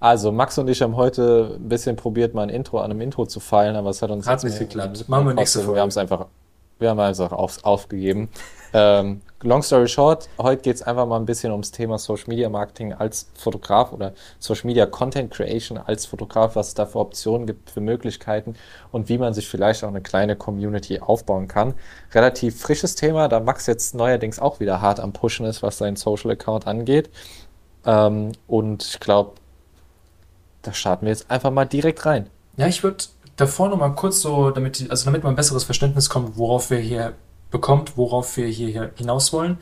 Also, Max und ich haben heute ein bisschen probiert, mal ein Intro an einem Intro zu feilen, aber es hat uns Hat nicht geklappt. Machen wir nächste Wir Folge. haben es einfach, wir haben einfach auf, aufgegeben. ähm, long story short, heute geht es einfach mal ein bisschen ums Thema Social Media Marketing als Fotograf oder Social Media Content Creation als Fotograf, was es da für Optionen gibt, für Möglichkeiten und wie man sich vielleicht auch eine kleine Community aufbauen kann. Relativ frisches Thema, da Max jetzt neuerdings auch wieder hart am Pushen ist, was seinen Social Account angeht. Ähm, und ich glaube, da starten wir jetzt einfach mal direkt rein. Ja, ich würde davor noch mal kurz so, damit, also damit man ein besseres Verständnis kommt, worauf wir hier bekommt, worauf wir hier, hier hinaus wollen.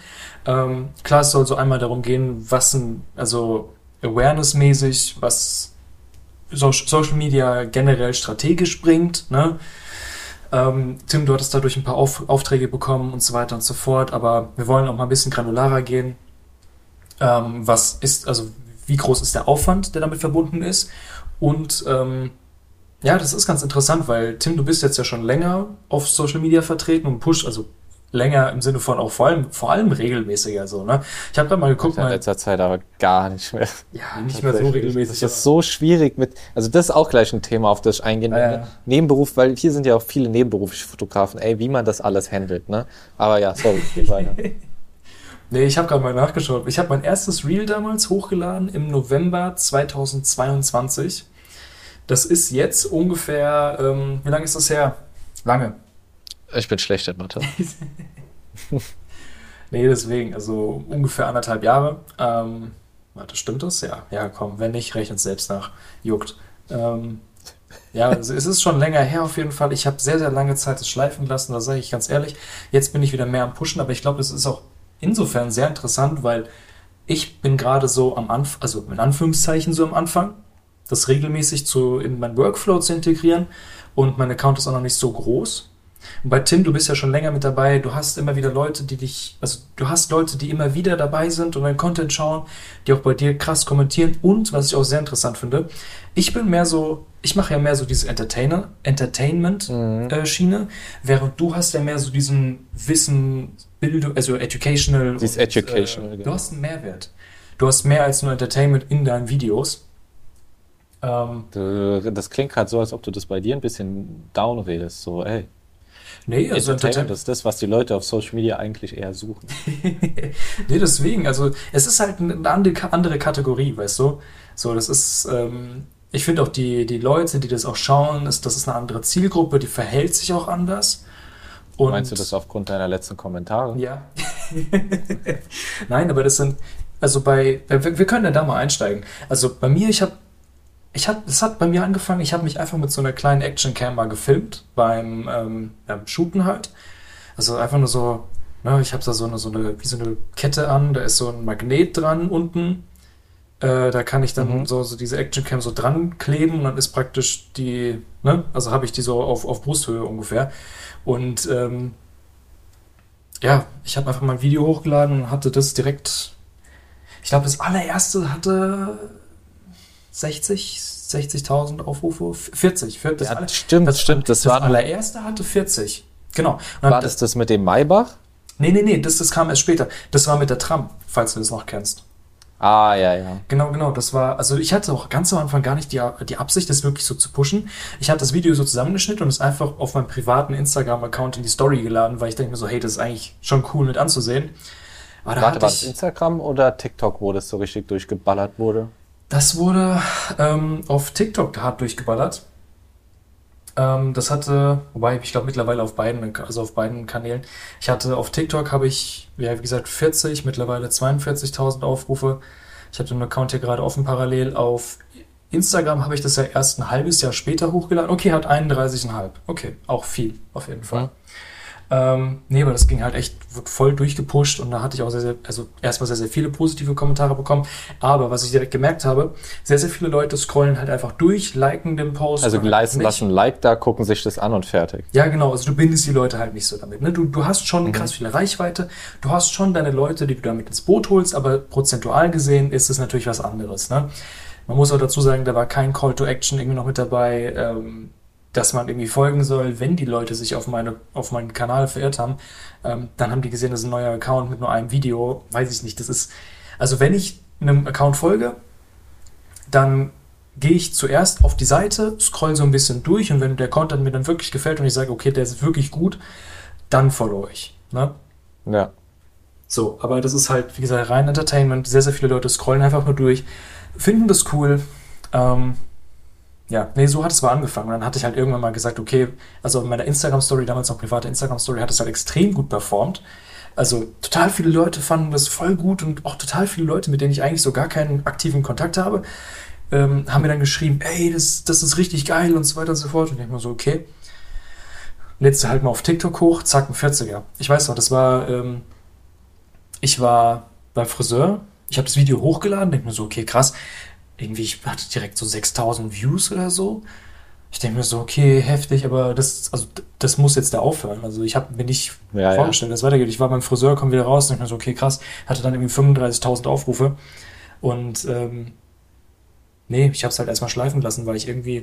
Ähm, klar, es soll so einmal darum gehen, was ein, also awareness-mäßig, was so Social Media generell strategisch bringt, ne? Ähm, Tim, du hattest dadurch ein paar Auf Aufträge bekommen und so weiter und so fort, aber wir wollen auch mal ein bisschen granularer gehen. Ähm, was ist, also wie groß ist der Aufwand, der damit verbunden ist? Und ähm, ja, das ist ganz interessant, weil Tim, du bist jetzt ja schon länger auf Social Media vertreten und pusht, also länger im Sinne von auch vor allem, vor allem regelmäßiger so, ne? Ich habe gerade mal geguckt, in letzter Zeit aber gar nicht mehr. ja, nicht mehr so regelmäßig. Das ist so schwierig mit, also das ist auch gleich ein Thema, auf das ich eingehen werde. ja. Nebenberuf, weil hier sind ja auch viele nebenberufliche Fotografen, ey, wie man das alles handelt, ne? Aber ja, sorry, geht weiter. Nee, ich habe gerade mal nachgeschaut. Ich habe mein erstes Reel damals hochgeladen im November 2022. Das ist jetzt ungefähr, ähm, wie lange ist das her? Lange. Ich bin schlecht in Mathe. Nee, deswegen, also ungefähr anderthalb Jahre. Ähm, warte, stimmt das? Ja, ja, komm, wenn nicht, rechnet selbst nach. Juckt. Ähm, ja, also es ist schon länger her auf jeden Fall. Ich habe sehr, sehr lange Zeit es schleifen lassen, da sage ich ganz ehrlich. Jetzt bin ich wieder mehr am Pushen, aber ich glaube, das ist auch insofern sehr interessant, weil ich bin gerade so am Anfang, also in Anführungszeichen so am Anfang, das regelmäßig zu, in meinen Workflow zu integrieren und mein Account ist auch noch nicht so groß. Und bei Tim, du bist ja schon länger mit dabei, du hast immer wieder Leute, die dich, also du hast Leute, die immer wieder dabei sind und deinen Content schauen, die auch bei dir krass kommentieren und, was ich auch sehr interessant finde, ich bin mehr so, ich mache ja mehr so diese Entertainer, Entertainment-Schiene, während du hast ja mehr so diesen Wissen, Bildung, also Educational. Sie ist educational, äh, genau. Du hast einen Mehrwert. Du hast mehr als nur Entertainment in deinen Videos. Ähm, Das klingt gerade so, als ob du das bei dir ein bisschen down redest. So, ey, nee, also Entertainment ist das, was die Leute auf Social Media eigentlich eher suchen. Nee, deswegen, also es ist halt eine andere, Kategorie, weißt du? So, das ist, ähm, ich finde auch die, die Leute, die das auch schauen, ist, das ist eine andere Zielgruppe, die verhält sich auch anders. Und Meinst du das aufgrund deiner letzten Kommentare? Ja. Nein, aber das sind, also bei, wir, wir können ja da mal einsteigen. Also bei mir, ich habe, ich hab, es hat bei mir angefangen, ich habe mich einfach mit so einer kleinen Action-Cam mal gefilmt, beim, ähm, beim Shooten halt. Also einfach nur so, ne, ich habe da so eine, so eine, wie so eine Kette an, da ist so ein Magnet dran unten. Äh, da kann ich dann Mhm. so, so diese Action-Cam so dran kleben und dann ist praktisch die, ne, also habe ich die so auf, auf Brusthöhe ungefähr. Und ähm, ja, ich habe einfach mal ein Video hochgeladen und hatte das direkt. Ich glaube, das allererste hatte 60, 60.000 Aufrufe. 40, 40 das Ja, aller- stimmt, das, stimmt. Das, Das, war, allererste hatte 40. Genau. Und war das das mit dem Maybach? Nee, nee, nee, das, das kam erst später. Das war mit der Tram, falls du das noch kennst. Ah, ja, ja. Genau, genau. Das war, also ich hatte auch ganz am Anfang gar nicht die, die Absicht, das wirklich so zu pushen. Ich habe das Video so zusammengeschnitten und es einfach auf meinem privaten Instagram-Account in die Story geladen, weil ich denke mir so, hey, das ist eigentlich schon cool mit anzusehen. Aber Warte, hatte war das Instagram oder TikTok, wo das so richtig durchgeballert wurde? Das wurde ähm, auf TikTok hart durchgeballert. Ähm, das hatte, wobei ich glaube mittlerweile auf beiden, also auf beiden Kanälen. Ich hatte auf TikTok habe ich, ja, wie gesagt, 40, mittlerweile 42.000 Aufrufe. Ich habe den Account hier gerade offen parallel. Auf Instagram habe ich das ja erst ein halbes Jahr später hochgeladen. Okay, hat 31,5. Okay, auch viel, auf jeden Fall. Mhm. Ähm, nee, aber das ging halt echt voll durchgepusht und da hatte ich auch sehr, sehr, also erstmal sehr, sehr viele positive Kommentare bekommen. Aber was ich direkt gemerkt habe, sehr, sehr viele Leute scrollen halt einfach durch, liken den Post. Also leisten nicht. lassen ein Like da, gucken sich das an und fertig. Ja, genau. Also du bindest die Leute halt nicht so damit. Ne? Du, du hast Mhm. schon krass viele Reichweite, du hast schon deine Leute, die du damit ins Boot holst, aber prozentual gesehen ist es natürlich was anderes. Ne? Man muss auch dazu sagen, da war kein Call to Action irgendwie noch mit dabei, ähm, dass man irgendwie folgen soll, wenn die Leute sich auf, meine, auf meinen Kanal verirrt haben. Ähm, dann haben die gesehen, das ist ein neuer Account mit nur einem Video. Weiß ich nicht. Das ist, also wenn ich einem Account folge, dann gehe ich zuerst auf die Seite, scroll so ein bisschen durch und wenn der Content mir dann wirklich gefällt und ich sage, okay, der ist wirklich gut, dann follow ich. Ne? Ja. So, aber das ist halt, wie gesagt, rein Entertainment. Sehr, sehr viele Leute scrollen einfach nur durch, finden das cool. Ähm, ja, nee, so hat es mal angefangen. dann hatte ich halt irgendwann mal gesagt, okay, also in meiner Instagram-Story, damals noch private Instagram-Story, hat es halt extrem gut performt. Also total viele Leute fanden das voll gut und auch total viele Leute, mit denen ich eigentlich so gar keinen aktiven Kontakt habe, ähm, haben mir dann geschrieben, ey, das, das ist richtig geil und so weiter und so fort. Und ich denke mir so, okay. Du halt mal auf TikTok hoch, zack, ein 40er. Ich weiß noch, das war, ähm, ich war beim Friseur, ich habe das Video hochgeladen, denke mir so, okay, krass. Irgendwie, ich hatte direkt so 6000 Views oder so. Ich denke mir so, okay, heftig, aber das, also, das muss jetzt da aufhören. Also ich habe mir nicht Ja, ja. vorgestellt, dass es weitergeht. Ich war beim Friseur, komme wieder raus, denke mir so, okay, krass, hatte dann irgendwie 35.000 Aufrufe. Und ähm, nee, ich habe es halt erstmal schleifen lassen, weil ich irgendwie,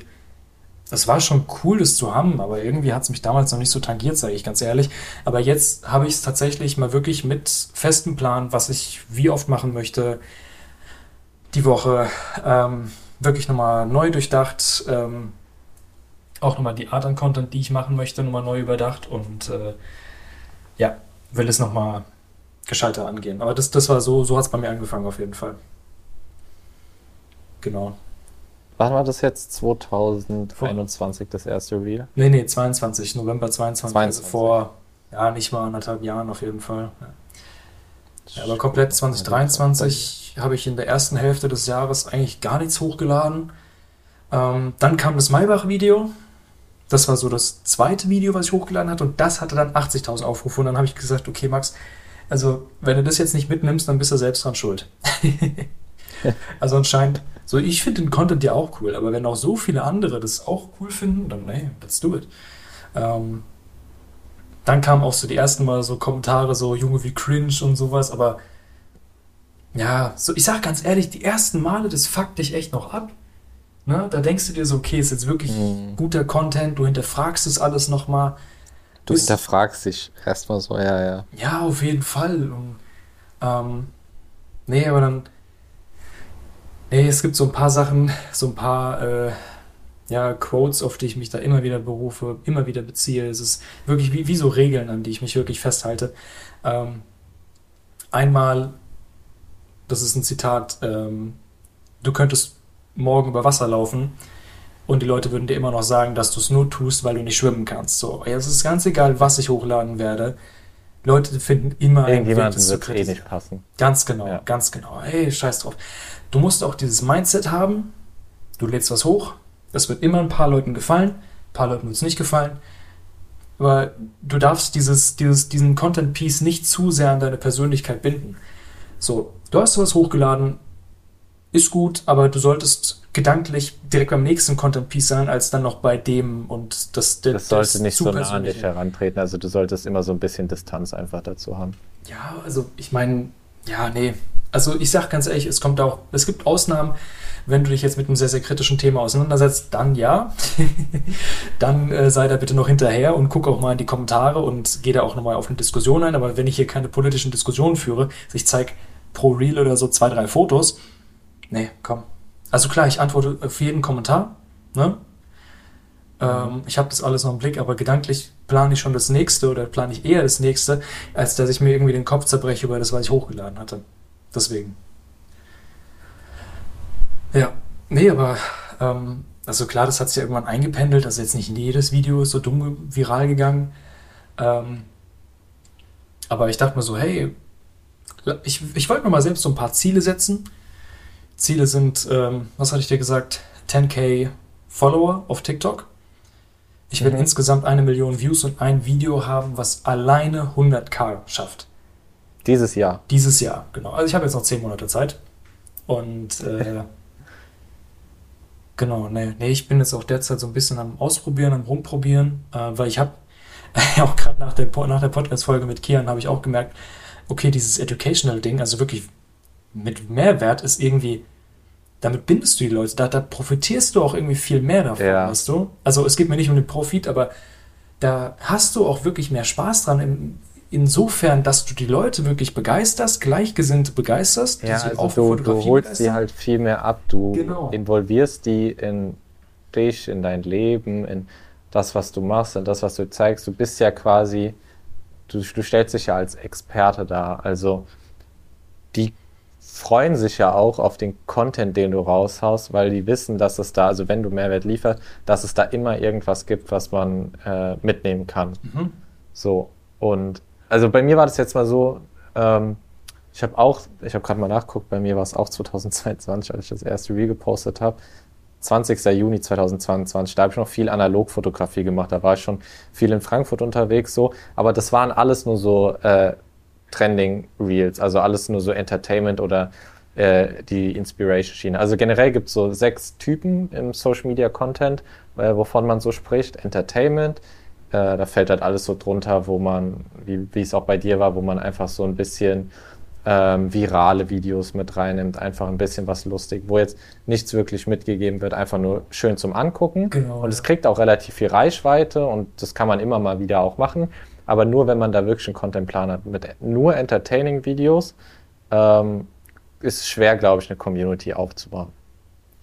das war schon cool, das zu haben, aber irgendwie hat es mich damals noch nicht so tangiert, sage ich ganz ehrlich. Aber jetzt habe ich es tatsächlich mal wirklich mit festem Plan, was ich wie oft machen möchte, die Woche ähm, wirklich nochmal neu durchdacht. Ähm, auch nochmal die Art an Content, die ich machen möchte, nochmal neu überdacht und äh, ja, will es nochmal gescheiter angehen. Aber das, das war so, so hat es bei mir angefangen auf jeden Fall. Genau. Wann war das jetzt? 2021 das erste Reel? Nee, nee, 22, November 22, also 22. vor, ja, nicht mal anderthalb Jahren auf jeden Fall. Ja. Ja, aber komplett 2023 habe ich in der ersten Hälfte des Jahres eigentlich gar nichts hochgeladen. Ähm, dann kam das Maybach-Video. Das war so das zweite Video, was ich hochgeladen hatte. Und das hatte dann 80.000 Aufrufe. Und dann habe ich gesagt, okay, Max, also wenn du das jetzt nicht mitnimmst, dann bist du selbst dran schuld. also anscheinend, so ich finde den Content ja auch cool. Aber wenn auch so viele andere das auch cool finden, dann nee, let's do it. Ähm, dann kamen auch so die ersten Mal so Kommentare, so Junge wie cringe und sowas, aber ja, so, ich sag ganz ehrlich, die ersten Male, das fuckt dich echt noch ab. Ne? Da denkst du dir so, okay, ist jetzt wirklich Mhm. guter Content, du hinterfragst es alles nochmal. Du Bis- hinterfragst dich erstmal so, ja, ja. Ja, auf jeden Fall. Und, ähm, nee, aber dann. Nee, es gibt so ein paar Sachen, so ein paar äh, ja, Quotes, auf die ich mich da immer wieder berufe, immer wieder beziehe. Es ist wirklich wie, wie so Regeln, an die ich mich wirklich festhalte. Ähm, einmal, das ist ein Zitat, ähm, du könntest morgen über Wasser laufen und die Leute würden dir immer noch sagen, dass du es nur tust, weil du nicht schwimmen kannst. So, ja, es ist ganz egal, was ich hochladen werde. Leute finden immer einen Weg, Irgendjemandem das zu eh nicht passen. Ganz genau, Ja. ganz genau. Hey, scheiß drauf. Du musst auch dieses Mindset haben. Du lädst was hoch. Das wird immer ein paar Leuten gefallen. Ein paar Leuten wird es nicht gefallen. Aber du darfst dieses, dieses, diesen Content-Piece nicht zu sehr an deine Persönlichkeit binden. So, du hast was hochgeladen, ist gut, aber du solltest gedanklich direkt beim nächsten Content-Piece sein, als dann noch bei dem und das, der, Das sollte das nicht so nah an dich herantreten. Also du solltest immer so ein bisschen Distanz einfach dazu haben. Ja, also ich meine, ja, nee. Also ich sag ganz ehrlich, es kommt auch, es gibt Ausnahmen, wenn du dich jetzt mit einem sehr, sehr kritischen Thema auseinandersetzt, dann ja. dann äh, sei da bitte noch hinterher und guck auch mal in die Kommentare und geh da auch nochmal auf eine Diskussion ein. Aber wenn ich hier keine politischen Diskussionen führe, also ich zeig pro Reel oder so zwei, drei Fotos, nee, komm. Also klar, ich antworte auf jeden Kommentar, ne? Ähm, ich habe das alles noch im Blick, aber gedanklich plane ich schon das nächste oder plane ich eher das nächste, als dass ich mir irgendwie den Kopf zerbreche über das, was ich hochgeladen hatte. Deswegen. Ja, nee, aber ähm, also klar, das hat sich ja irgendwann eingependelt. Also jetzt nicht jedes Video ist so dumm viral gegangen. Ähm, aber ich dachte mir so, hey, ich, ich wollte mir mal selbst so ein paar Ziele setzen. Ziele sind, ähm, was hatte ich dir gesagt? 10k Follower auf TikTok. Ich will Mhm. insgesamt eine Million Views und ein Video haben, was alleine 100k schafft. Dieses Jahr. Dieses Jahr, genau. Also ich habe jetzt noch 10 Monate Zeit. Und äh, genau, nee, nee, ich bin jetzt auch derzeit so ein bisschen am Ausprobieren, am Rumprobieren, äh, weil ich habe auch gerade nach der, nach der Podcast-Folge mit Kian habe ich auch gemerkt, okay, dieses Educational-Ding, also wirklich mit Mehrwert ist irgendwie, damit bindest du die Leute, da, da profitierst du auch irgendwie viel mehr davon, Ja. weißt du? Also es geht mir nicht um den Profit, aber da hast du auch wirklich mehr Spaß dran. Im- insofern, dass du die Leute wirklich begeisterst, Gleichgesinnte begeisterst, ja, also du, du holst sie halt viel mehr ab, du genau. involvierst die in dich, in dein Leben, in das, was du machst, in das, was du zeigst. Du bist ja quasi, du, du stellst dich ja als Experte dar. Also die freuen sich ja auch auf den Content, den du raushaust, weil die wissen, dass es da, also wenn du Mehrwert lieferst, dass es da immer irgendwas gibt, was man äh, mitnehmen kann. Mhm. So. Und also bei mir war das jetzt mal so, ähm, ich habe auch, ich habe gerade mal nachguckt, bei mir war es auch 2022, als ich das erste Reel gepostet habe. 20. Juni 2022, da habe ich noch viel Analogfotografie gemacht, da war ich schon viel in Frankfurt unterwegs so, aber das waren alles nur so äh, Trending Reels, also alles nur so Entertainment oder äh, die Inspiration-Schiene. Also generell gibt es so sechs Typen im Social Media Content, äh, wovon man so spricht. Entertainment, äh, da fällt halt alles so drunter, wo man, wie, wie es auch bei dir war, wo man einfach so ein bisschen ähm, virale Videos mit reinnimmt, einfach ein bisschen was lustig, wo jetzt nichts wirklich mitgegeben wird, einfach nur schön zum Angucken. Genau, und es kriegt auch relativ viel Reichweite und das kann man immer mal wieder auch machen aber nur wenn man da wirklich einen Contentplan hat. Mit nur Entertaining-Videos ähm, ist schwer, glaube ich, eine Community aufzubauen.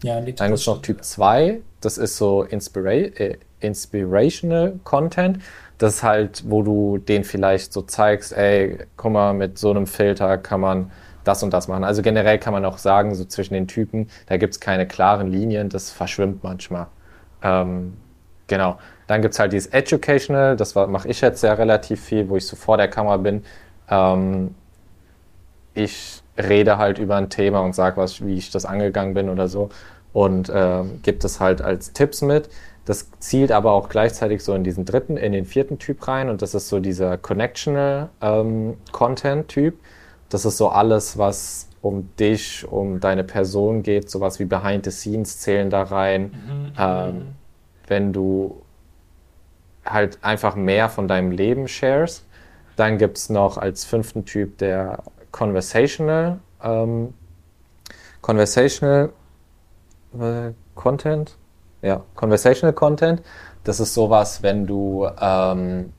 Ja, Dann gibt es noch Typ 2, das ist so Inspira äh, Inspirational Content. Das ist halt, wo du den vielleicht so zeigst, ey, guck mal, mit so einem Filter kann man das und das machen. Also generell kann man auch sagen, so zwischen den Typen, da gibt es keine klaren Linien, das verschwimmt manchmal. Ähm, genau. Dann gibt es halt dieses Educational, das mache ich jetzt sehr relativ viel, wo ich so vor der Kamera bin. Ähm, ich rede halt über ein Thema und sage was, wie ich das angegangen bin oder so und ähm, gibt es halt als Tipps mit. Das zielt aber auch gleichzeitig so in diesen dritten, in den vierten Typ rein und das ist so dieser Connectional ähm, Content Typ. Das ist so alles, was um dich, um deine Person geht, sowas wie Behind the Scenes zählen da rein. Mhm. Ähm, wenn du halt einfach mehr von deinem Leben shares. Dann gibt es noch als fünften Typ der Conversational, ähm, Conversational äh, Content. Ja, Conversational Content. Das ist sowas, wenn du ähm,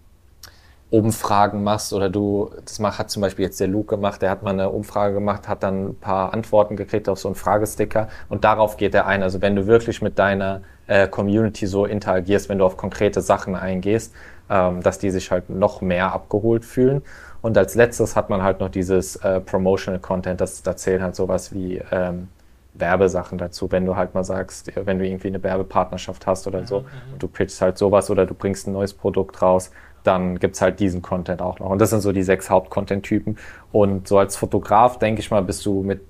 Umfragen machst oder du, das hat zum Beispiel jetzt der Luke gemacht, der hat mal eine Umfrage gemacht, hat dann ein paar Antworten gekriegt auf so einen Fragesticker und darauf geht er ein. Also wenn du wirklich mit deiner äh, Community so interagierst, wenn du auf konkrete Sachen eingehst, ähm, dass die sich halt noch mehr abgeholt fühlen. Und als letztes hat man halt noch dieses äh, Promotional Content, das da zählt halt sowas wie ähm, Werbesachen dazu, wenn du halt mal sagst, wenn du irgendwie eine Werbepartnerschaft hast oder so, mhm. und du pitchst halt sowas oder du bringst ein neues Produkt raus, dann gibt's halt diesen Content auch noch. Und das sind so die sechs Haupt-Content-Typen. Und so als Fotograf, denke ich mal, bist du mit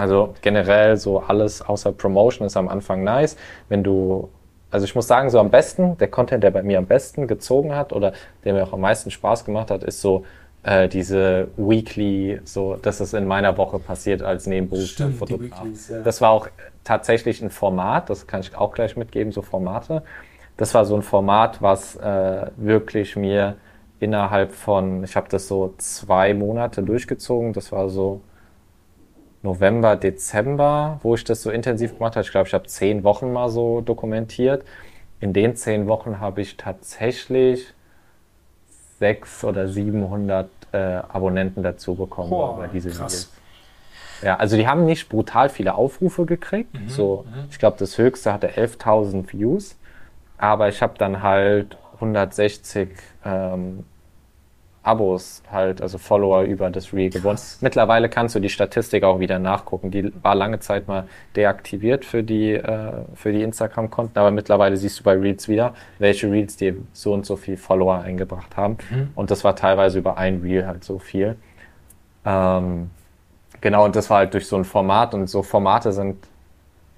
also generell so alles außer Promotion ist am Anfang nice. Wenn du, also ich muss sagen, so am besten, der Content, der bei mir am besten gezogen hat oder der mir auch am meisten Spaß gemacht hat, ist so äh, diese Weekly, so, dass es in meiner Woche passiert als Nebenberuf Fotograf. Ja. Das war auch tatsächlich ein Format, das kann ich auch gleich mitgeben, so Formate. Das war so ein Format, was äh, wirklich mir innerhalb von, ich habe das so zwei Monate durchgezogen. Das war so November, Dezember, wo ich das so intensiv gemacht habe. Ich glaube, ich habe zehn Wochen mal so dokumentiert. In den zehn Wochen habe ich tatsächlich sechs oder 700 äh, Abonnenten dazu bekommen Boah, über diese krass. Videos. Ja, also die haben nicht brutal viele Aufrufe gekriegt. Mhm, so, mhm. ich glaube, das höchste hatte 11.000 Views. Aber ich habe dann halt 160 ähm, Abos halt, also Follower über das Reel gewonnen. Mittlerweile kannst du die Statistik auch wieder nachgucken. Die war lange Zeit mal deaktiviert für die, äh, für die Instagram-Konten, aber mittlerweile siehst du bei Reels wieder, welche Reels dir so und so viel Follower eingebracht haben. Mhm. Und das war teilweise über ein Reel halt so viel. Ähm, genau, und das war halt durch so ein Format und so Formate sind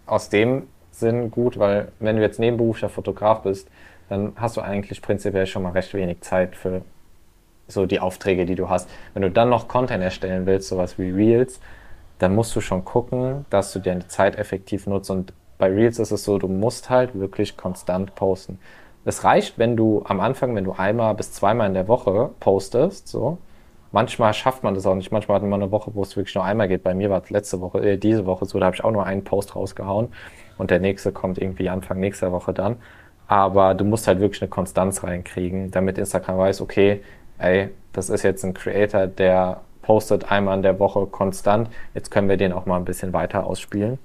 aus dem Sinn gut, weil wenn du jetzt nebenberuflicher Fotograf bist, dann hast du eigentlich prinzipiell schon mal recht wenig Zeit für so die Aufträge, die du hast. Wenn du dann noch Content erstellen willst, sowas wie Reels, dann musst du schon gucken, dass du deine Zeit effektiv nutzt. Und bei Reels ist es so, du musst halt wirklich konstant posten. Es reicht, wenn du am Anfang, wenn du einmal bis zweimal in der Woche postest, so. Manchmal schafft man das auch nicht. Manchmal hat man eine Woche, wo es wirklich nur einmal geht. Bei mir war es letzte Woche, äh, diese Woche so, da habe ich auch nur einen Post rausgehauen und der nächste kommt irgendwie Anfang nächster Woche dann. Aber du musst halt wirklich eine Konstanz reinkriegen, damit Instagram weiß, okay, ey, das ist jetzt ein Creator, der postet einmal in der Woche konstant, jetzt können wir den auch mal ein bisschen weiter ausspielen.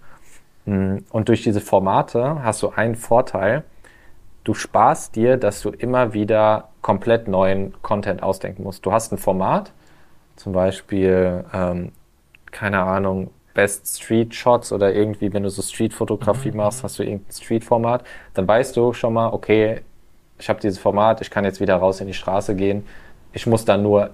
Mm, und durch diese Formate hast du einen Vorteil, du sparst dir, dass du immer wieder komplett neuen Content ausdenken musst. Du hast ein Format, zum Beispiel, ähm, keine Ahnung, Best Street Shots oder irgendwie, wenn du so Street-Fotografie mhm. machst, hast du irgendein Street-Format, dann weißt du schon mal, okay, ich habe dieses Format, ich kann jetzt wieder raus in die Straße gehen. Ich muss dann nur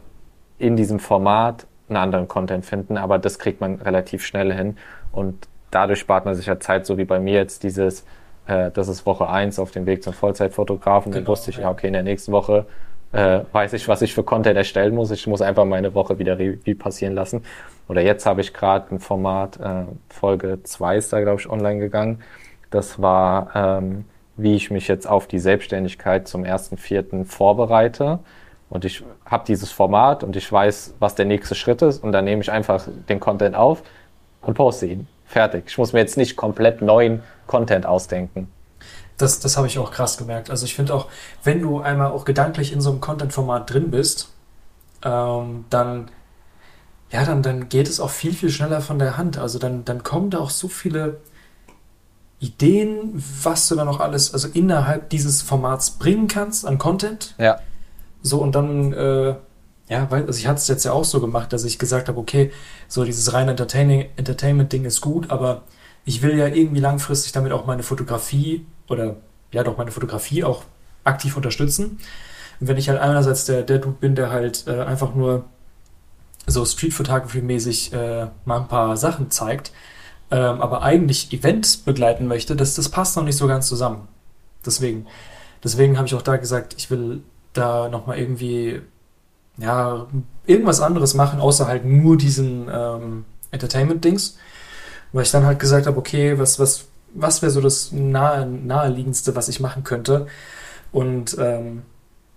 in diesem Format einen anderen Content finden, aber das kriegt man relativ schnell hin und dadurch spart man sich ja Zeit, so wie bei mir jetzt dieses, äh, das ist Woche eins auf dem Weg zum Vollzeitfotografen, genau, dann wusste ich, ja, okay, in der nächsten Woche äh, weiß ich, was ich für Content erstellen muss. Ich muss einfach meine Woche wieder Revue passieren lassen. Oder jetzt habe ich gerade ein Format, äh, Folge 2 ist da, glaube ich, online gegangen. Das war, ähm, wie ich mich jetzt auf die Selbstständigkeit zum ersten Vierten vorbereite. Und ich habe dieses Format und ich weiß, was der nächste Schritt ist. Und dann nehme ich einfach den Content auf und poste ihn. Fertig. Ich muss mir jetzt nicht komplett neuen Content ausdenken. Das, das habe ich auch krass gemerkt. Also ich finde auch, wenn du einmal auch gedanklich in so einem Content-Format drin bist, ähm, dann, ja, dann, dann geht es auch viel, viel schneller von der Hand. Also dann, dann kommen da auch so viele Ideen, was du dann noch alles, also innerhalb dieses Formats bringen kannst an Content. Ja. So, und dann, äh, ja, weil, also ich hatte es jetzt ja auch so gemacht, dass ich gesagt habe, okay, so dieses reine Entertainment-Ding ist gut, aber ich will ja irgendwie langfristig damit auch meine Fotografie oder ja doch meine Fotografie auch aktiv unterstützen. Und wenn ich halt einerseits der, der Dude bin, der halt äh, einfach nur so Street Photography-mäßig äh, mal ein paar Sachen zeigt, ähm, aber eigentlich Events begleiten möchte, das, das passt noch nicht so ganz zusammen. Deswegen, deswegen habe ich auch da gesagt, ich will da nochmal irgendwie ja, irgendwas anderes machen, außer halt nur diesen ähm, Entertainment-Dings. Weil ich dann halt gesagt habe, okay, was, was was wäre so das nahe, naheliegendste, was ich machen könnte. Und ähm,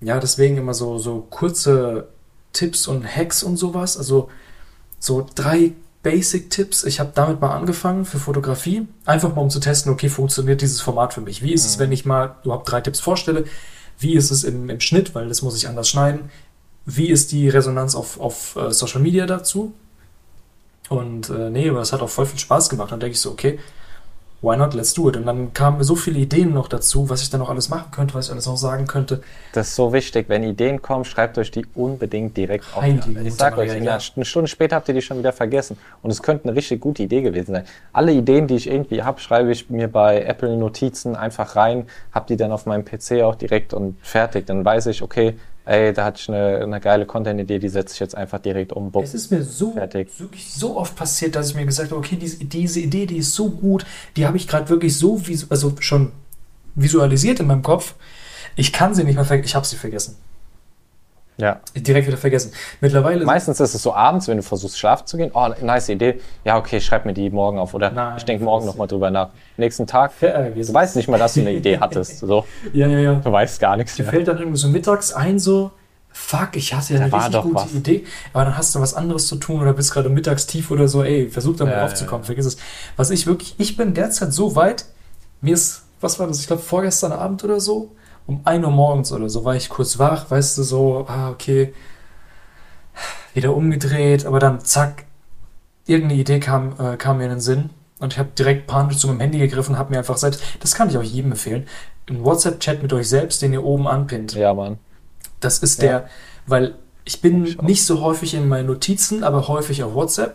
ja, deswegen immer so, so kurze Tipps und Hacks und sowas. Also so drei Basic-Tipps. Ich habe damit mal angefangen für Fotografie. Einfach mal um zu testen, okay, funktioniert dieses Format für mich? Wie ist mhm. es, wenn ich mal überhaupt drei Tipps vorstelle? Wie ist es im, im Schnitt, weil das muss ich anders schneiden? Wie ist die Resonanz auf, auf uh, Social Media dazu? Und äh, nee, aber es hat auch voll viel Spaß gemacht. Dann denke ich so, okay, why not, let's do it. Und dann kamen so viele Ideen noch dazu, was ich dann noch alles machen könnte, was ich alles noch sagen könnte. Das ist so wichtig. Wenn Ideen kommen, schreibt euch die unbedingt direkt auf. Ich sag euch, ja, eine Stunde später habt ihr die schon wieder vergessen. Und es könnte eine richtig gute Idee gewesen sein. Alle Ideen, die ich irgendwie habe, schreibe ich mir bei Apple Notizen einfach rein, hab die dann auf meinem PC auch direkt und fertig. Dann weiß ich, okay, ey, da hatte ich eine, eine geile Content-Idee, die setze ich jetzt einfach direkt um. Bumm, es ist mir so fertig. wirklich so oft passiert, dass ich mir gesagt habe, okay, diese, diese Idee, die ist so gut, die habe ich gerade wirklich so also schon visualisiert in meinem Kopf. Ich kann sie nicht mehr vergessen. Ich habe sie vergessen. Ja. Direkt wieder vergessen. Mittlerweile. Meistens ist es so abends, wenn du versuchst, schlafen zu gehen. Oh, nice Idee. Ja, okay, schreib mir die morgen auf. Oder Nein, ich denke morgen nochmal drüber nach. Nächsten Tag. Ja, du weißt nicht mal, dass du eine Idee hattest. So. ja, ja, ja. Du weißt gar nichts. Dir fällt dann irgendwie so mittags ein, so, fuck, ich hatte ja eine richtig gute was. Idee. Aber dann hast du was anderes zu tun oder bist gerade mittagstief oder so. Ey, versuch damit ja, aufzukommen. Ja, Vergiss es. Was ich wirklich, ich bin derzeit so weit, mir ist, was war das? Ich glaube, vorgestern Abend oder so um 1 Uhr morgens oder so war ich kurz wach, weißt du, so, ah, okay, wieder umgedreht, aber dann zack, irgendeine Idee kam, äh, kam mir in den Sinn und ich habe direkt panisch zu meinem Handy gegriffen, habe mir einfach selbst, das kann ich auch jedem empfehlen, einen WhatsApp-Chat mit euch selbst, den ihr oben anpinnt. Ja, Mann. Das ist der, ja. weil ich bin nicht so häufig in meinen Notizen, aber häufig auf WhatsApp.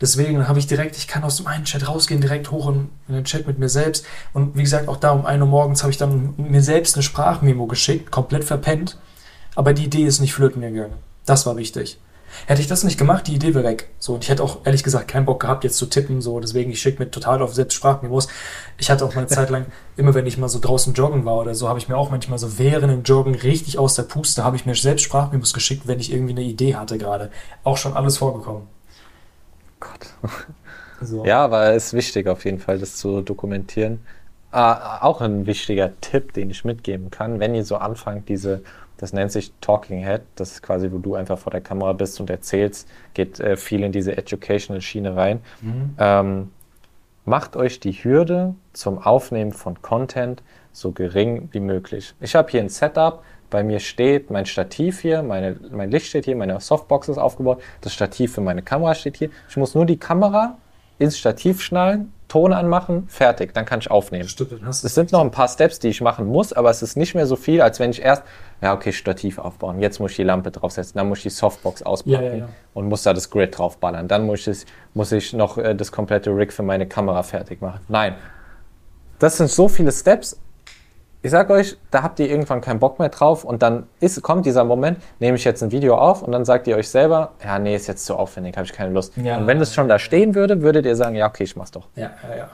Deswegen habe ich direkt, ich kann aus dem einen Chat rausgehen, direkt hoch in, in, den Chat mit mir selbst. Und wie gesagt, auch da um 1 Uhr morgens habe ich dann mir selbst eine Sprachmemo geschickt, komplett verpennt. Aber die Idee ist nicht flöten gegangen. Das war wichtig. Hätte ich das nicht gemacht, die Idee wäre weg. So, und ich hätte auch ehrlich gesagt keinen Bock gehabt, jetzt zu tippen, so, deswegen, ich schicke mir total auf selbst Sprachmemos. Ich hatte auch mal eine Zeit lang, immer wenn ich mal so draußen joggen war oder so, habe ich mir auch manchmal so während dem Joggen richtig aus der Puste, habe ich mir selbst Sprachmemos geschickt, wenn ich irgendwie eine Idee hatte gerade. Auch schon alles vorgekommen. Gott. So. Ja, aber es ist wichtig auf jeden Fall, das zu dokumentieren. Äh, auch ein wichtiger Tipp, den ich mitgeben kann, wenn ihr so anfangt, diese, das nennt sich Talking Head, das ist quasi, wo du einfach vor der Kamera bist und erzählst, geht äh, viel in diese Educational Schiene rein. Mhm. Ähm, macht euch die Hürde zum Aufnehmen von Content so gering wie möglich. Ich habe hier ein Setup, bei mir steht mein Stativ hier, meine, mein Licht steht hier, meine Softbox ist aufgebaut, das Stativ für meine Kamera steht hier. Ich muss nur die Kamera ins Stativ schnallen, Ton anmachen, fertig, dann kann ich aufnehmen. Stimmt, Es sind noch ein paar Steps, die ich machen muss, aber es ist nicht mehr so viel, als wenn ich erst, ja, okay, Stativ aufbauen, jetzt muss ich die Lampe draufsetzen, dann muss ich die Softbox auspacken Ja, ja, ja. und muss da das Grid draufballern. Dann muss ich, muss ich noch äh, das komplette Rig für meine Kamera fertig machen. Nein, das sind so viele Steps. Ich sag euch, da habt ihr irgendwann keinen Bock mehr drauf und dann ist, kommt dieser Moment, nehme ich jetzt ein Video auf und dann sagt ihr euch selber, ja, nee, ist jetzt zu aufwendig, habe ich keine Lust. Ja. Und wenn es schon da stehen würde, würdet ihr sagen, ja, okay, ich mach's doch. Ja, ja, ja.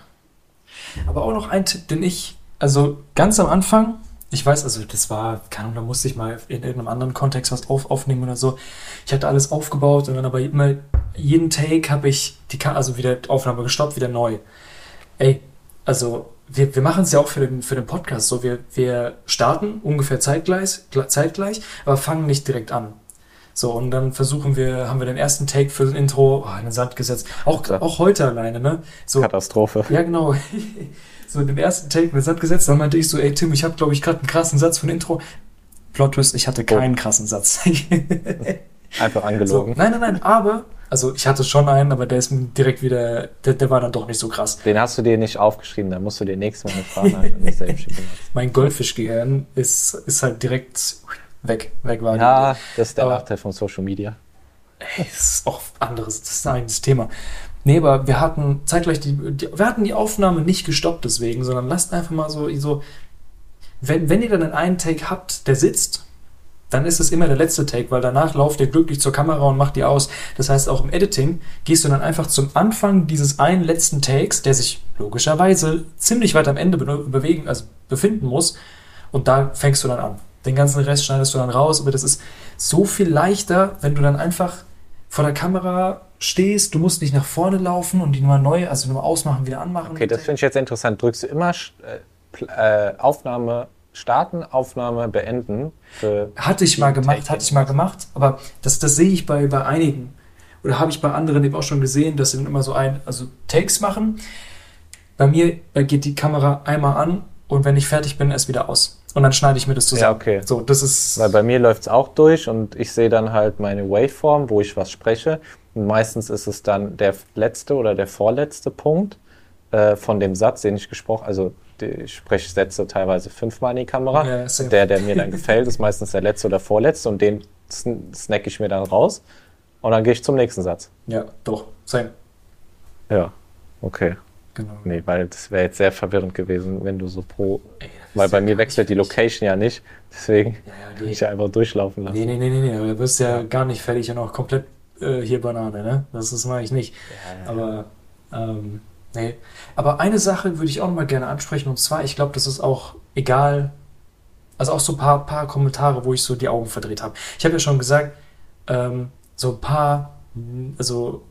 Aber auch noch ein Tipp, den ich, also ganz am Anfang, ich weiß, also das war, keine Ahnung, da musste ich mal in irgendeinem anderen Kontext was auf, aufnehmen oder so. Ich hatte alles aufgebaut und dann aber immer jeden Take habe ich die also wieder Aufnahme gestoppt, wieder neu. Ey, also wir, wir machen es ja auch für den, für den Podcast so. Wir, wir starten ungefähr zeitgleich, gl- zeitgleich, aber fangen nicht direkt an. So, und dann versuchen wir, haben wir den ersten Take für das Intro oh, in den Sand gesetzt. Auch, Ja. auch heute alleine, ne? So, Katastrophe. ja, genau. so dem ersten Take mit Satz gesetzt, dann meinte ich so, ey Tim, ich habe glaube ich gerade einen krassen Satz für ein Intro. Plot Twist, ich hatte keinen krassen Satz. Einfach so, angelogen. nein, nein, nein, aber, also ich hatte schon einen, aber der ist direkt wieder, der, der war dann doch nicht so krass. Den hast du dir nicht aufgeschrieben, dann musst du dir nächstes Mal eine Frage nicht selbst schicken. Mein Goldfischgehirn ist, ist halt direkt weg, weg war Ja, das ist der Aber- Nachteil von Social Media. Ey, das ist auch anderes, das ist ein eigenes Thema. Nee, aber wir hatten zeitgleich die, die, wir hatten die Aufnahme nicht gestoppt deswegen, sondern lasst einfach mal so, so wenn, wenn ihr dann einen Take habt, der sitzt, dann ist es immer der letzte Take, weil danach lauft ihr glücklich zur Kamera und macht die aus. Das heißt, auch im Editing gehst du dann einfach zum Anfang dieses einen letzten Takes, der sich logischerweise ziemlich weit am Ende be bewegen, also befinden muss, und da fängst du dann an. Den ganzen Rest schneidest du dann raus, aber das ist so viel leichter, wenn du dann einfach vor der Kamera stehst, du musst nicht nach vorne laufen und die nur neu, also nur ausmachen, wieder anmachen. Okay, das finde ich jetzt interessant. Drückst du immer äh, äh, Aufnahme starten, Aufnahme beenden? Hatte ich mal gemacht, hatte ich mal gemacht, aber das, das sehe ich bei, bei einigen. Oder habe ich bei anderen eben auch schon gesehen, dass sie dann immer so ein, also Takes machen. Bei mir geht die Kamera einmal an und wenn ich fertig bin, erst wieder aus. Und dann schneide ich mir das zusammen. Ja, okay. So, das ist. Weil bei mir läuft es auch durch und ich sehe dann halt meine Waveform, wo ich was spreche. Und meistens ist es dann der letzte oder der vorletzte Punkt äh, von dem Satz, den ich gesprochen Also die- ich spreche Sätze teilweise fünfmal in die Kamera. Ja, der, der mir dann gefällt, ist meistens der letzte oder vorletzte und den sn snack ich mir dann raus. Und dann gehe ich zum nächsten Satz. ja, doch, same. Ja, okay. Genau. Nee, weil das wäre jetzt sehr verwirrend gewesen, wenn du so pro. Ey, Weil bei ja mir wechselt die. Location ja nicht. Deswegen Ja, ja, nee. ich ja einfach durchlaufen lassen. Nee, nee, nee, nee, nee, du bist ja gar nicht fertig und auch komplett äh, hier Banane, ne? Das, das mache ich nicht. Aber, ähm, nee. Aber eine Sache würde ich auch noch mal gerne ansprechen und zwar, ich glaube, das ist auch egal, also auch so ein paar, paar Kommentare, wo ich so die Augen verdreht habe. Ich habe ja schon gesagt, ähm, so ein paar, also,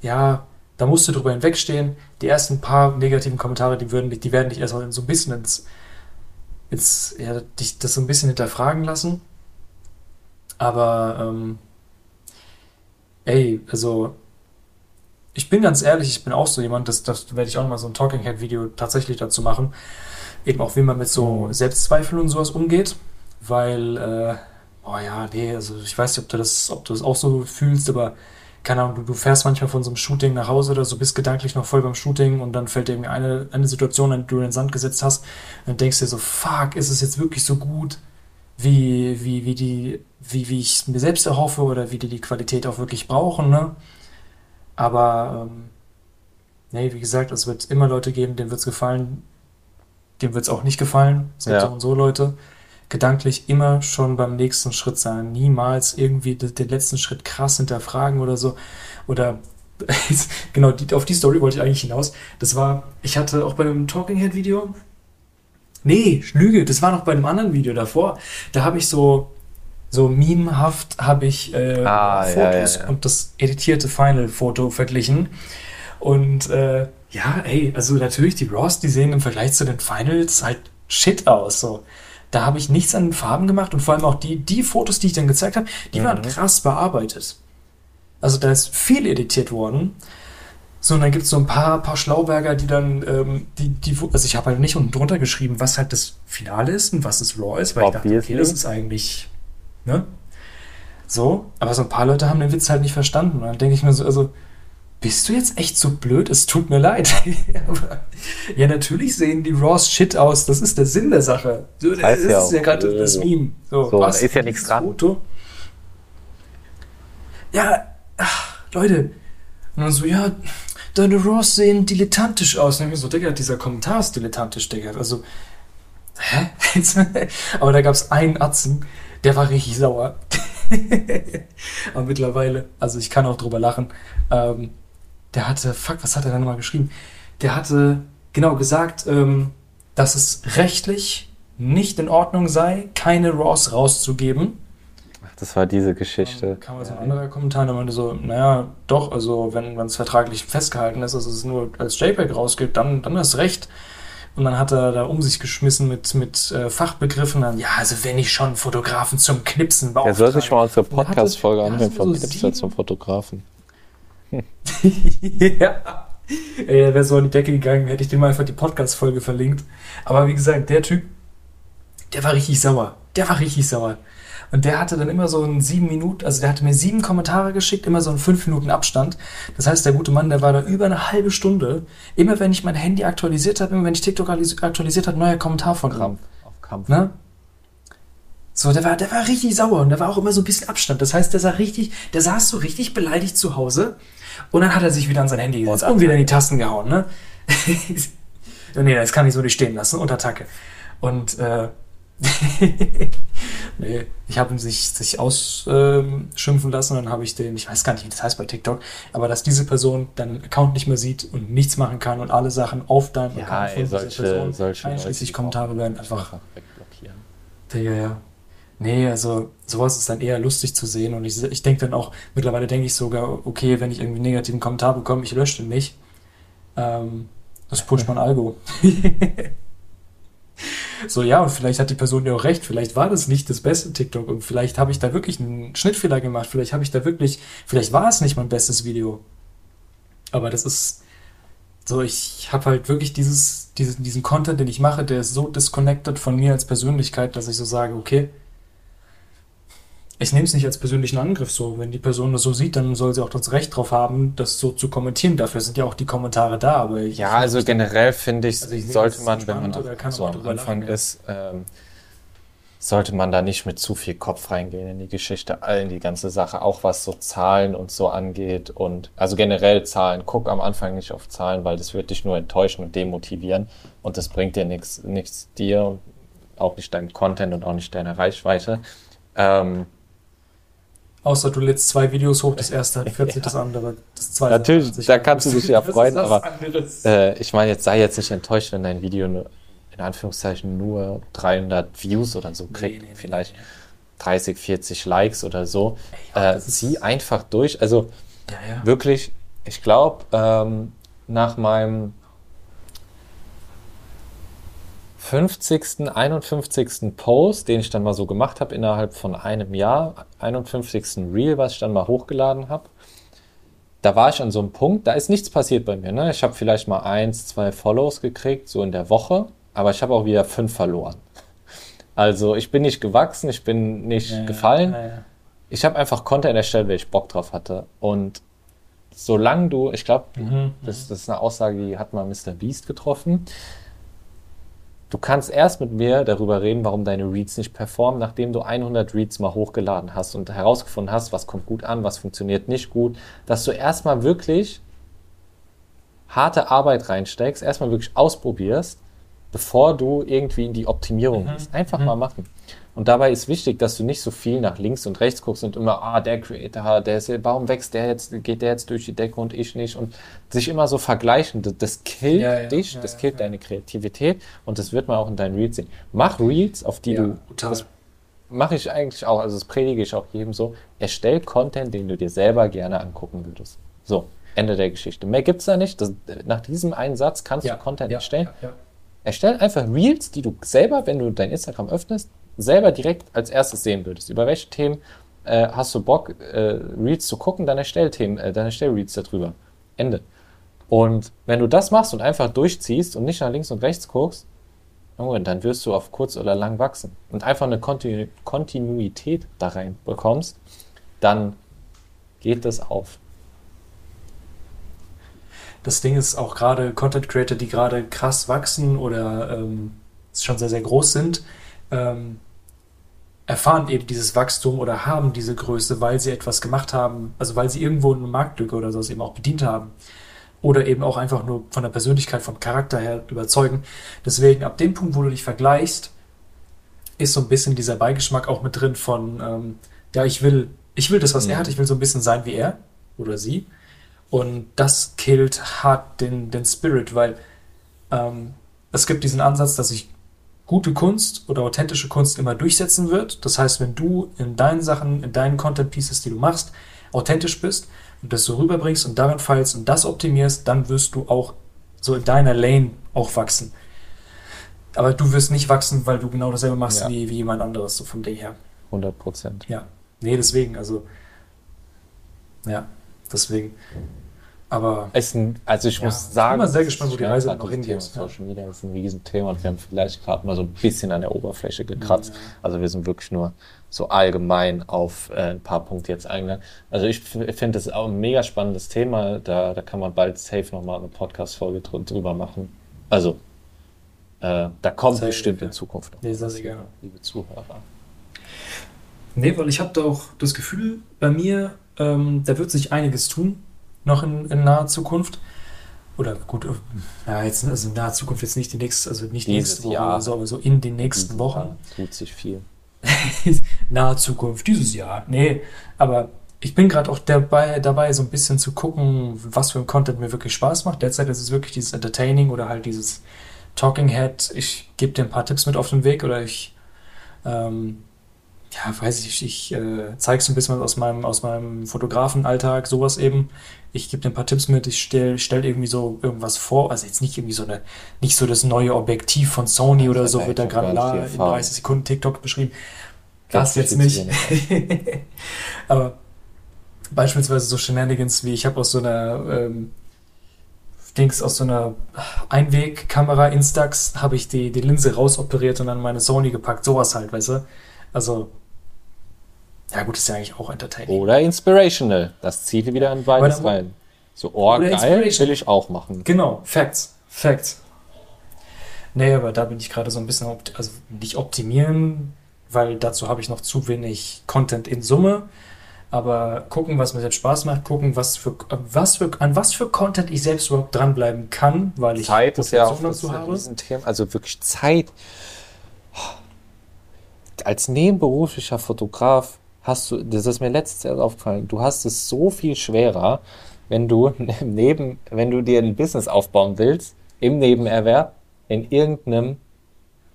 ja, da musst du drüber hinwegstehen. Die ersten paar negativen Kommentare, die, würden, die werden dich erstmal so ein bisschen ins, ins, ja, dich das so ein bisschen hinterfragen lassen. Aber, ähm, ey, also, ich bin ganz ehrlich, ich bin auch so jemand, das, das werde ich auch noch mal so ein Talking Head Video tatsächlich dazu machen. Eben auch, wie man mit so Mhm. Selbstzweifeln und sowas umgeht. Weil, äh, oh ja, nee, also ich weiß nicht, ob du das, ob du das auch so fühlst, aber keine Ahnung, du, du fährst manchmal von so einem Shooting nach Hause oder so, bist gedanklich noch voll beim Shooting und dann fällt dir irgendwie eine, eine Situation, an die du in den Sand gesetzt hast, und dann denkst du dir so, fuck, ist es jetzt wirklich so gut, wie, wie, wie die, wie, wie ich es mir selbst erhoffe oder wie die die Qualität auch wirklich brauchen, ne? Aber, ähm, nee, wie gesagt, es wird immer Leute geben, denen wird es gefallen, dem wird es auch nicht gefallen. Es gibt Ja. so und so Leute. Gedanklich immer schon beim nächsten Schritt sein. Niemals irgendwie den, den letzten Schritt krass hinterfragen oder so. Oder genau, die, auf die Story wollte ich eigentlich hinaus. Das war, ich hatte auch bei einem Talking Head Video. Nee, Lüge, das war noch bei einem anderen Video davor. Da habe ich so, so memehaft habe ich äh, Ah, ja, Fotos ja, ja. und das editierte Final-Foto verglichen. Und äh, ja, ey, also natürlich, die Raws, die sehen im Vergleich zu den Finals halt shit aus. So. Da habe ich nichts an den Farben gemacht und vor allem auch die, die Fotos, die ich dann gezeigt habe, die waren Mhm. krass bearbeitet. Also da ist viel editiert worden. So, und dann gibt es so ein paar, paar Schlauberger, die dann, ähm, die, die, also ich habe halt nicht unten drunter geschrieben, was halt das Finale ist und was das Raw ist, weil ich dachte, okay, das ist eigentlich, ne? So, aber so ein paar Leute haben den Witz halt nicht verstanden. Und dann denke ich mir so, also, bist du jetzt echt so blöd? Es tut mir leid. ja, natürlich sehen die Raws shit aus. Das ist der Sinn der Sache. Das, das ja ist ja gerade das Meme. So, so was, ist ja nichts dran. Foto? Ja, ach, Leute. Und dann so, ja, deine Raws sehen dilettantisch aus. Und ich so, Digga, dieser Kommentar ist dilettantisch, Digga. Also, hä? Aber da gab es einen Atzen, der war richtig sauer. Aber mittlerweile, also ich kann auch drüber lachen, ähm, der hatte, fuck, was hat er dann nochmal geschrieben? Der hatte genau gesagt, ähm, dass es rechtlich nicht in Ordnung sei, keine Raws rauszugeben das war diese Geschichte. Dann kam also ein anderer Kommentar, der meinte so, naja, doch, also wenn es vertraglich festgehalten ist, dass es nur als JPEG rausgeht, dann, dann ist recht. Und dann hat er da um sich geschmissen mit, mit äh, Fachbegriffen. Dann, ja, also wenn ich schon Fotografen zum Knipsen beauftrage. Er soll sich mal unsere Podcast-Folge anhören vom so Knipser zum Fotografen. ja. Ey, der wäre so an die Decke gegangen, hätte ich dem mal einfach die Podcast-Folge verlinkt. Aber wie gesagt, der Typ, der war richtig sauer. Der war richtig sauer. Und der hatte dann immer so einen sieben Minuten, also der hatte mir sieben Kommentare geschickt, immer so einen fünf Minuten Abstand. Das heißt, der gute Mann, der war da über eine halbe Stunde. Immer wenn ich mein Handy aktualisiert habe, immer wenn ich TikTok aktualisiert habe, neuer Kommentar Krampf. Auf Kampf. Ne? So, der war, der war richtig sauer und der war auch immer so ein bisschen Abstand. Das heißt, der sah richtig, der saß so richtig beleidigt zu Hause und dann hat er sich wieder an sein Handy gesetzt und wieder in die Tasten gehauen, ne? nee, das kann ich so nicht stehen lassen, unter Tacke. Und äh, nee, ich habe ihn sich, sich ausschimpfen lassen und dann habe ich den, ich weiß gar nicht, wie das heißt bei TikTok, aber dass diese Person deinen Account nicht mehr sieht und nichts machen kann und alle Sachen auf deinem ja, Account von solche, dieser Person, solche einschließlich Kommentare werden einfach wegblockieren. Ja, ja. Nee, also sowas ist dann eher lustig zu sehen und ich, ich denke dann auch, mittlerweile denke ich sogar, okay, wenn ich irgendwie einen negativen Kommentar bekomme, ich lösche den nicht. Ähm, das pusht mein Algo. So, ja, und vielleicht hat die Person ja auch recht, vielleicht war das nicht das beste TikTok und vielleicht habe ich da wirklich einen Schnittfehler gemacht, vielleicht habe ich da wirklich, vielleicht war es nicht mein bestes Video. Aber das ist so, ich habe halt wirklich dieses, diesen, diesen Content, den ich mache, der ist so disconnected von mir als Persönlichkeit, dass ich so sage, okay, ich nehme es nicht als persönlichen Angriff so. Wenn die Person das so sieht, dann soll sie auch das Recht drauf haben, das so zu kommentieren. Dafür sind ja auch die Kommentare da. Aber ja, also generell finde ich, also ich sollte man, wenn man so am Anfang lachen, ist, ähm, sollte man da nicht mit zu viel Kopf reingehen in die Geschichte, in die ganze Sache, auch was so Zahlen und so angeht und also generell Zahlen. Guck am Anfang nicht auf Zahlen, weil das wird dich nur enttäuschen und demotivieren und das bringt dir nichts, nichts dir, auch nicht deinem Content und auch nicht deiner Reichweite. Ähm, Außer du lädst zwei Videos hoch, das erste hat 40, ja. das andere das zweite. Natürlich, da kannst du dich ja freuen, aber äh, ich meine, jetzt sei jetzt nicht enttäuscht, wenn dein Video nur, in Anführungszeichen nur 300 Views oder so kriegt, nee, nee, vielleicht nee. 30, 40 Likes oder so. Ey, äh, sieh einfach durch. Also ja, ja. wirklich, ich glaube, ähm, nach meinem 50., 51. Post, den ich dann mal so gemacht habe innerhalb von einem Jahr, 51. Reel, was ich dann mal hochgeladen habe. Da war ich an so einem Punkt, da ist nichts passiert bei mir. Ne? Ich habe vielleicht mal eins, zwei Follows gekriegt, so in der Woche, aber ich habe auch wieder fünf verloren. Also ich bin nicht gewachsen, ich bin nicht ja, gefallen. Ja, ja. Ich habe einfach Content erstellt, weil ich Bock drauf hatte. Und solange du, ich glaube, mhm, das, mhm. das ist eine Aussage, die hat mal Mr. Beast getroffen Du kannst erst mit mir darüber reden, warum deine Reads nicht performen, nachdem du 100 Reads mal hochgeladen hast und herausgefunden hast, was kommt gut an, was funktioniert nicht gut, dass du erstmal wirklich harte Arbeit reinsteckst, erstmal wirklich ausprobierst, bevor du irgendwie in die Optimierung mhm. gehst. Einfach mhm. mal machen. Und dabei ist wichtig, dass du nicht so viel nach links und rechts guckst und immer, ah, der Creator, der ist, warum wächst der jetzt, geht der jetzt durch die Decke und ich nicht und sich immer so vergleichen, das, das killt ja, ja, dich, ja, das killt deine Kreativität und das wird man auch in deinen Reels sehen. Mach Reels, auf die du, das mache ich eigentlich auch, also das predige ich auch jedem so, erstell Content, den du dir selber gerne angucken würdest. So, Ende der Geschichte. Mehr gibt's da nicht. Das, nach diesem einen Satz kannst du Content erstellen. Erstell einfach Reels, die du selber, wenn du dein Instagram öffnest, selber direkt als erstes sehen würdest, über welche Themen äh, hast du Bock, äh, Reads zu gucken, dann erstell Themen, äh, dann erstell Reads darüber. Ende. Und wenn du das machst und einfach durchziehst und nicht nach links und rechts guckst, dann wirst du auf kurz oder lang wachsen und einfach eine Kontinu Kontinuität da rein bekommst, dann geht das auf. Das Ding ist auch gerade Content Creator, die gerade krass wachsen oder ähm, schon sehr, sehr groß sind, ähm, erfahren eben dieses Wachstum oder haben diese Größe, weil sie etwas gemacht haben, also weil sie irgendwo eine Marktlücke oder sowas eben auch bedient haben. Oder eben auch einfach nur von der Persönlichkeit, vom Charakter her überzeugen. Deswegen, ab dem Punkt, wo du dich vergleichst, ist so ein bisschen dieser Beigeschmack auch mit drin von, ähm, ja, ich will, ich will das, was mhm. er hat, ich will so ein bisschen sein wie er oder sie. Und das killt hart den, den Spirit, weil ähm, es gibt diesen Ansatz, dass ich gute Kunst oder authentische Kunst immer durchsetzen wird. Das heißt, wenn du in deinen Sachen, in deinen Content Pieces, die du machst, authentisch bist und das so rüberbringst und daran feilst und das optimierst, dann wirst du auch so in deiner Lane auch wachsen. Aber du wirst nicht wachsen, weil du genau dasselbe machst ja. wie, wie jemand anderes, so vom Ding her. 100 Prozent. Ja. Nee, deswegen, also, ja, deswegen. Aber ist ein, also ich ja, muss sagen, ich bin mal sehr gespannt, wo die Reise noch hingeht. Social Media ist ein Riesenthema und wir haben vielleicht gerade mal so ein bisschen an der Oberfläche gekratzt. Ja. Also wir sind wirklich nur so allgemein auf äh, ein paar Punkte jetzt eingegangen. Also ich finde das auch ein mega spannendes Thema. Da, da kann man bald safe nochmal eine Podcast-Folge drüber machen. Also äh, da kommt sehr bestimmt in Zukunft noch. Nee, sehr, sehr gerne. Liebe Zuhörer. Nee, weil ich habe da auch das Gefühl, bei mir, ähm, da wird sich einiges tun noch in, in naher Zukunft. Oder gut, ja, jetzt, also in naher Zukunft jetzt nicht die nächste, also nicht Dieses nächste Woche, Jahr. so, so in den nächsten Wochen. Tut sich viel. nahe Zukunft, dieses Jahr. Nee, aber ich bin gerade auch dabei, dabei, so ein bisschen zu gucken, was für ein Content mir wirklich Spaß macht. Derzeit ist es wirklich dieses Entertaining oder halt dieses Talking Head. Ich gebe dir ein paar Tipps mit auf den Weg oder ich ähm, ja, weiß ich, ich äh, zeige so ein bisschen was aus meinem, aus meinem Fotografenalltag, sowas eben. Ich gebe dir ein paar Tipps mit, ich stelle stell irgendwie so irgendwas vor, also jetzt nicht irgendwie so eine, nicht so das neue Objektiv von Sony oder so, wird da gerade in 30 Sekunden TikTok beschrieben. Das, das jetzt nicht. Aber beispielsweise so Shenanigans wie ich habe aus so einer ähm, Dings aus so einer Einwegkamera Instax habe ich die, die Linse rausoperiert und dann meine Sony gepackt, sowas halt, weißt du? Also ja, gut, ist ja eigentlich auch entertaining. Oder inspirational. Das zieht wieder in beides dann, rein. So, oh, geil, will ich auch machen. Genau, Facts. Facts. Nee, aber da bin ich gerade so ein bisschen, also nicht optimieren, weil dazu habe ich noch zu wenig Content in Summe. Aber gucken, was mir selbst Spaß macht, gucken, was für, was für, an was für Content ich selbst überhaupt dranbleiben kann, weil ich Zeit ist ja auch dazu habe. Thema, also wirklich Zeit. Als nebenberuflicher Fotograf hast du, das ist mir letztes Jahr aufgefallen, du hast es so viel schwerer, wenn du neben, wenn du dir ein Business aufbauen willst, im Nebenerwerb, in irgendeinem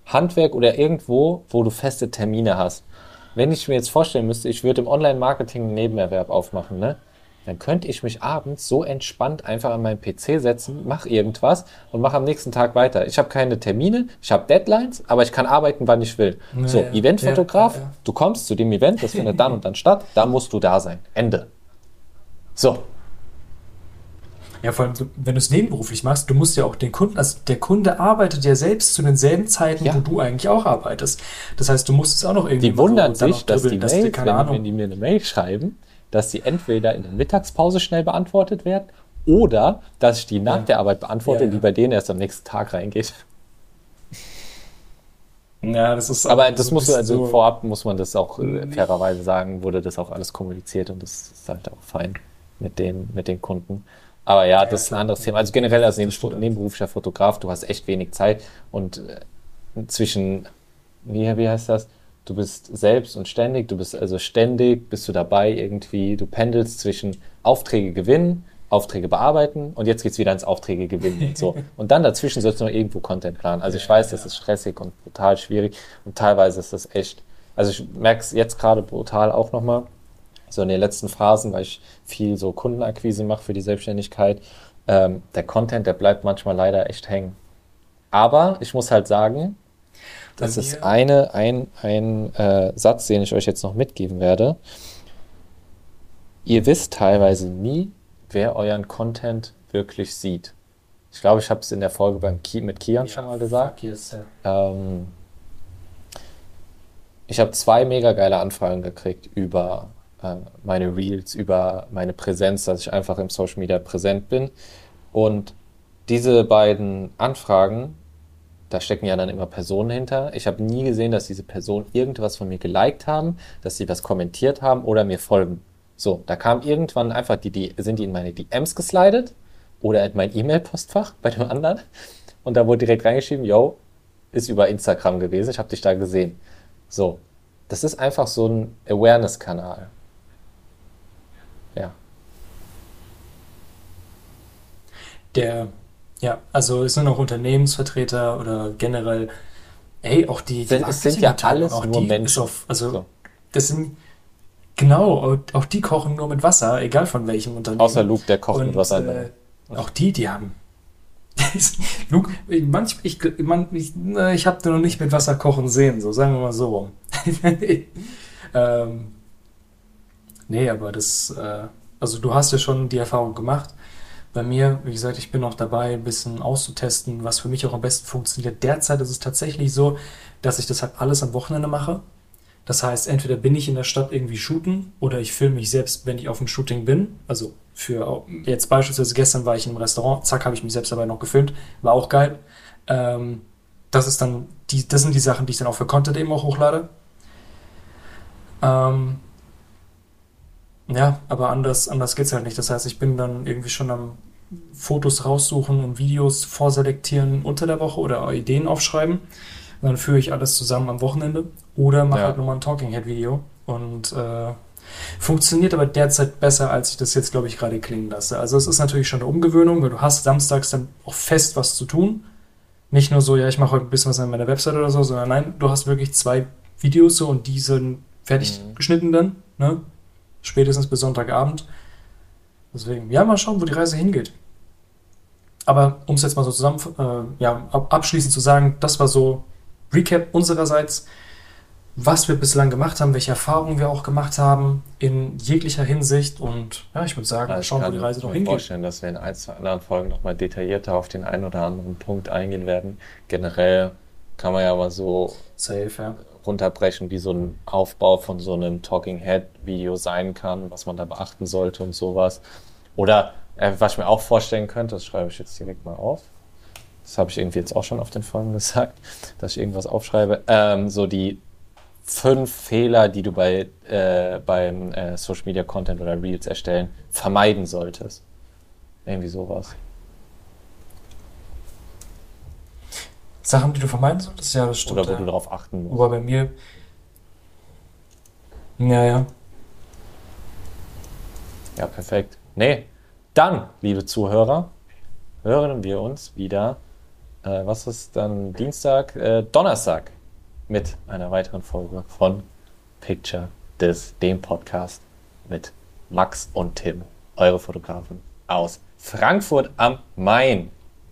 Handwerk oder irgendwo, wo du feste Termine hast. Wenn ich mir jetzt vorstellen müsste, ich würde im Online-Marketing einen Nebenerwerb aufmachen, ne? Dann könnte ich mich abends so entspannt einfach an meinen PC setzen, mache irgendwas und mache am nächsten Tag weiter. Ich habe keine Termine, ich habe Deadlines, aber ich kann arbeiten, wann ich will. Ja, so, Eventfotograf, ja, ja, du kommst zu dem Event, das findet dann und dann statt, da musst du da sein. Ende. So. Ja, vor allem, wenn du es nebenberuflich machst, du musst ja auch den Kunden, also der Kunde arbeitet ja selbst zu denselben Zeiten, wo du eigentlich auch arbeitest. Das heißt, du musst es auch noch irgendwie. Die wundern sich, dass die, Mail, die, wenn, wenn die mir eine Mail schreiben, dass sie entweder in der Mittagspause schnell beantwortet werden oder dass ich die nach ja. der Arbeit beantworte, ja, ja. die bei denen erst am nächsten Tag reingeht. Ja, das ist aber das so muss also so vorab muss man das auch äh, fairerweise sagen, wurde das auch alles kommuniziert und das ist halt auch fein mit den mit den Kunden. Aber ja, das ist ein anderes Thema. Also generell als nebenberuflicher Fotograf, du hast echt wenig Zeit und äh, zwischen wie, wie heißt das? Du bist selbst und ständig, du bist also ständig, bist du dabei irgendwie, du pendelst zwischen Aufträge gewinnen, Aufträge bearbeiten und jetzt geht's wieder ins Aufträge gewinnen und so. Und dann dazwischen sollst du noch irgendwo Content planen. Also ich weiß, das ist stressig und brutal schwierig und teilweise ist das echt, also ich merke es jetzt gerade brutal auch nochmal, so in den letzten Phasen, weil ich viel so Kundenakquise mache für die Selbstständigkeit. Ähm, der Content, der bleibt manchmal leider echt hängen. Aber ich muss halt sagen, das ist eine, ein, ein äh, Satz, den ich euch jetzt noch mitgeben werde. Ihr wisst teilweise nie, wer euren Content wirklich sieht. Ich glaube, ich habe es in der Folge beim Ki mit Kian schon mal gesagt. Yes, ja. Ähm, ich habe zwei mega geile Anfragen gekriegt über äh, meine Reels, über meine Präsenz, dass ich einfach im Social Media präsent bin. Und diese beiden Anfragen, da stecken ja dann immer Personen hinter. Ich habe nie gesehen, dass diese Personen irgendwas von mir geliked haben, dass sie was kommentiert haben oder mir folgen. So, da kam irgendwann einfach die, die sind die in meine DMs geslidet oder in mein E-Mail-Postfach bei dem anderen. Und da wurde direkt reingeschrieben, yo, ist über Instagram gewesen, ich habe dich da gesehen. So, das ist einfach so ein Awareness-Kanal. Ja. Der, ja, also es sind auch Unternehmensvertreter oder generell, ey, auch die, die Es sind ja alles auch nur die Menschen. Auf, also So. das sind genau, auch die kochen nur mit Wasser, egal von welchem Unternehmen. Außer Luke, der kocht mit Und, Wasser. Äh, auch die, die haben. Luke, ich- manchmal, ich, man, ich, ich habe noch nicht mit Wasser kochen sehen, so sagen wir mal so rum. ähm, nee, aber das, äh, also du hast ja schon die Erfahrung gemacht. Bei mir, wie gesagt, ich bin noch dabei, ein bisschen auszutesten, was für mich auch am besten funktioniert. Derzeit ist es tatsächlich so, dass ich das halt alles am Wochenende mache. Das heißt, entweder bin ich in der Stadt irgendwie shooten oder ich filme mich selbst, wenn ich auf dem Shooting bin. Also für jetzt beispielsweise gestern war ich einem Restaurant, zack, habe ich mich selbst dabei noch gefilmt, war auch geil. Ähm, das ist dann die, das sind die Sachen, die ich dann auch für Content eben auch hochlade. Ähm, ja, aber anders, anders geht's halt nicht. Das heißt, ich bin dann irgendwie schon am Fotos raussuchen und Videos vorselektieren unter der Woche oder Ideen aufschreiben. Und dann führe ich alles zusammen am Wochenende oder mache Ja. halt nochmal ein Talking Head Video und äh, funktioniert aber derzeit besser, als ich das jetzt, glaube ich, gerade klingen lasse. Also es ist natürlich schon eine Umgewöhnung, weil du hast samstags dann auch fest was zu tun. Nicht nur so, ja, ich mache heute ein bisschen was an meiner Website oder so, sondern nein, du hast wirklich zwei Videos so und die sind fertig Mhm. geschnitten dann, ne? Spätestens bis Sonntagabend. Deswegen, ja, mal schauen, wo die Reise hingeht. Aber um es jetzt mal so zusammen, äh, ja, ab, abschließend zu sagen, das war so Recap unsererseits, was wir bislang gemacht haben, welche Erfahrungen wir auch gemacht haben in jeglicher Hinsicht und ja, ich würde sagen, Also ich schauen, wo kann die Reise noch mir hingeht. vorstellen, dass wir in ein, zwei anderen Folgen nochmal detaillierter auf den einen oder anderen Punkt eingehen werden. Generell kann man ja mal so Safe, ja. runterbrechen, wie so ein Aufbau von so einem Talking Head Video sein kann, was man da beachten sollte und sowas. Oder äh, was ich mir auch vorstellen könnte, das schreibe ich jetzt direkt mal auf. Das habe ich irgendwie jetzt auch schon auf den Folgen gesagt, dass ich irgendwas aufschreibe. Ähm, so die fünf Fehler, die du bei äh, beim äh, Social Media Content oder Reels erstellen vermeiden solltest. Irgendwie sowas. Sachen, die du vermeiden solltest, ja, das stimmt. Oder wo ja. du darauf achten musst. Wobei bei mir. Ja, ja. Ja, perfekt. Nee, dann, liebe Zuhörer, hören wir uns wieder, äh, was ist dann Dienstag, äh, Donnerstag mit einer weiteren Folge von Picture This, dem Podcast mit Max und Tim, eure Fotografen aus Frankfurt am Main.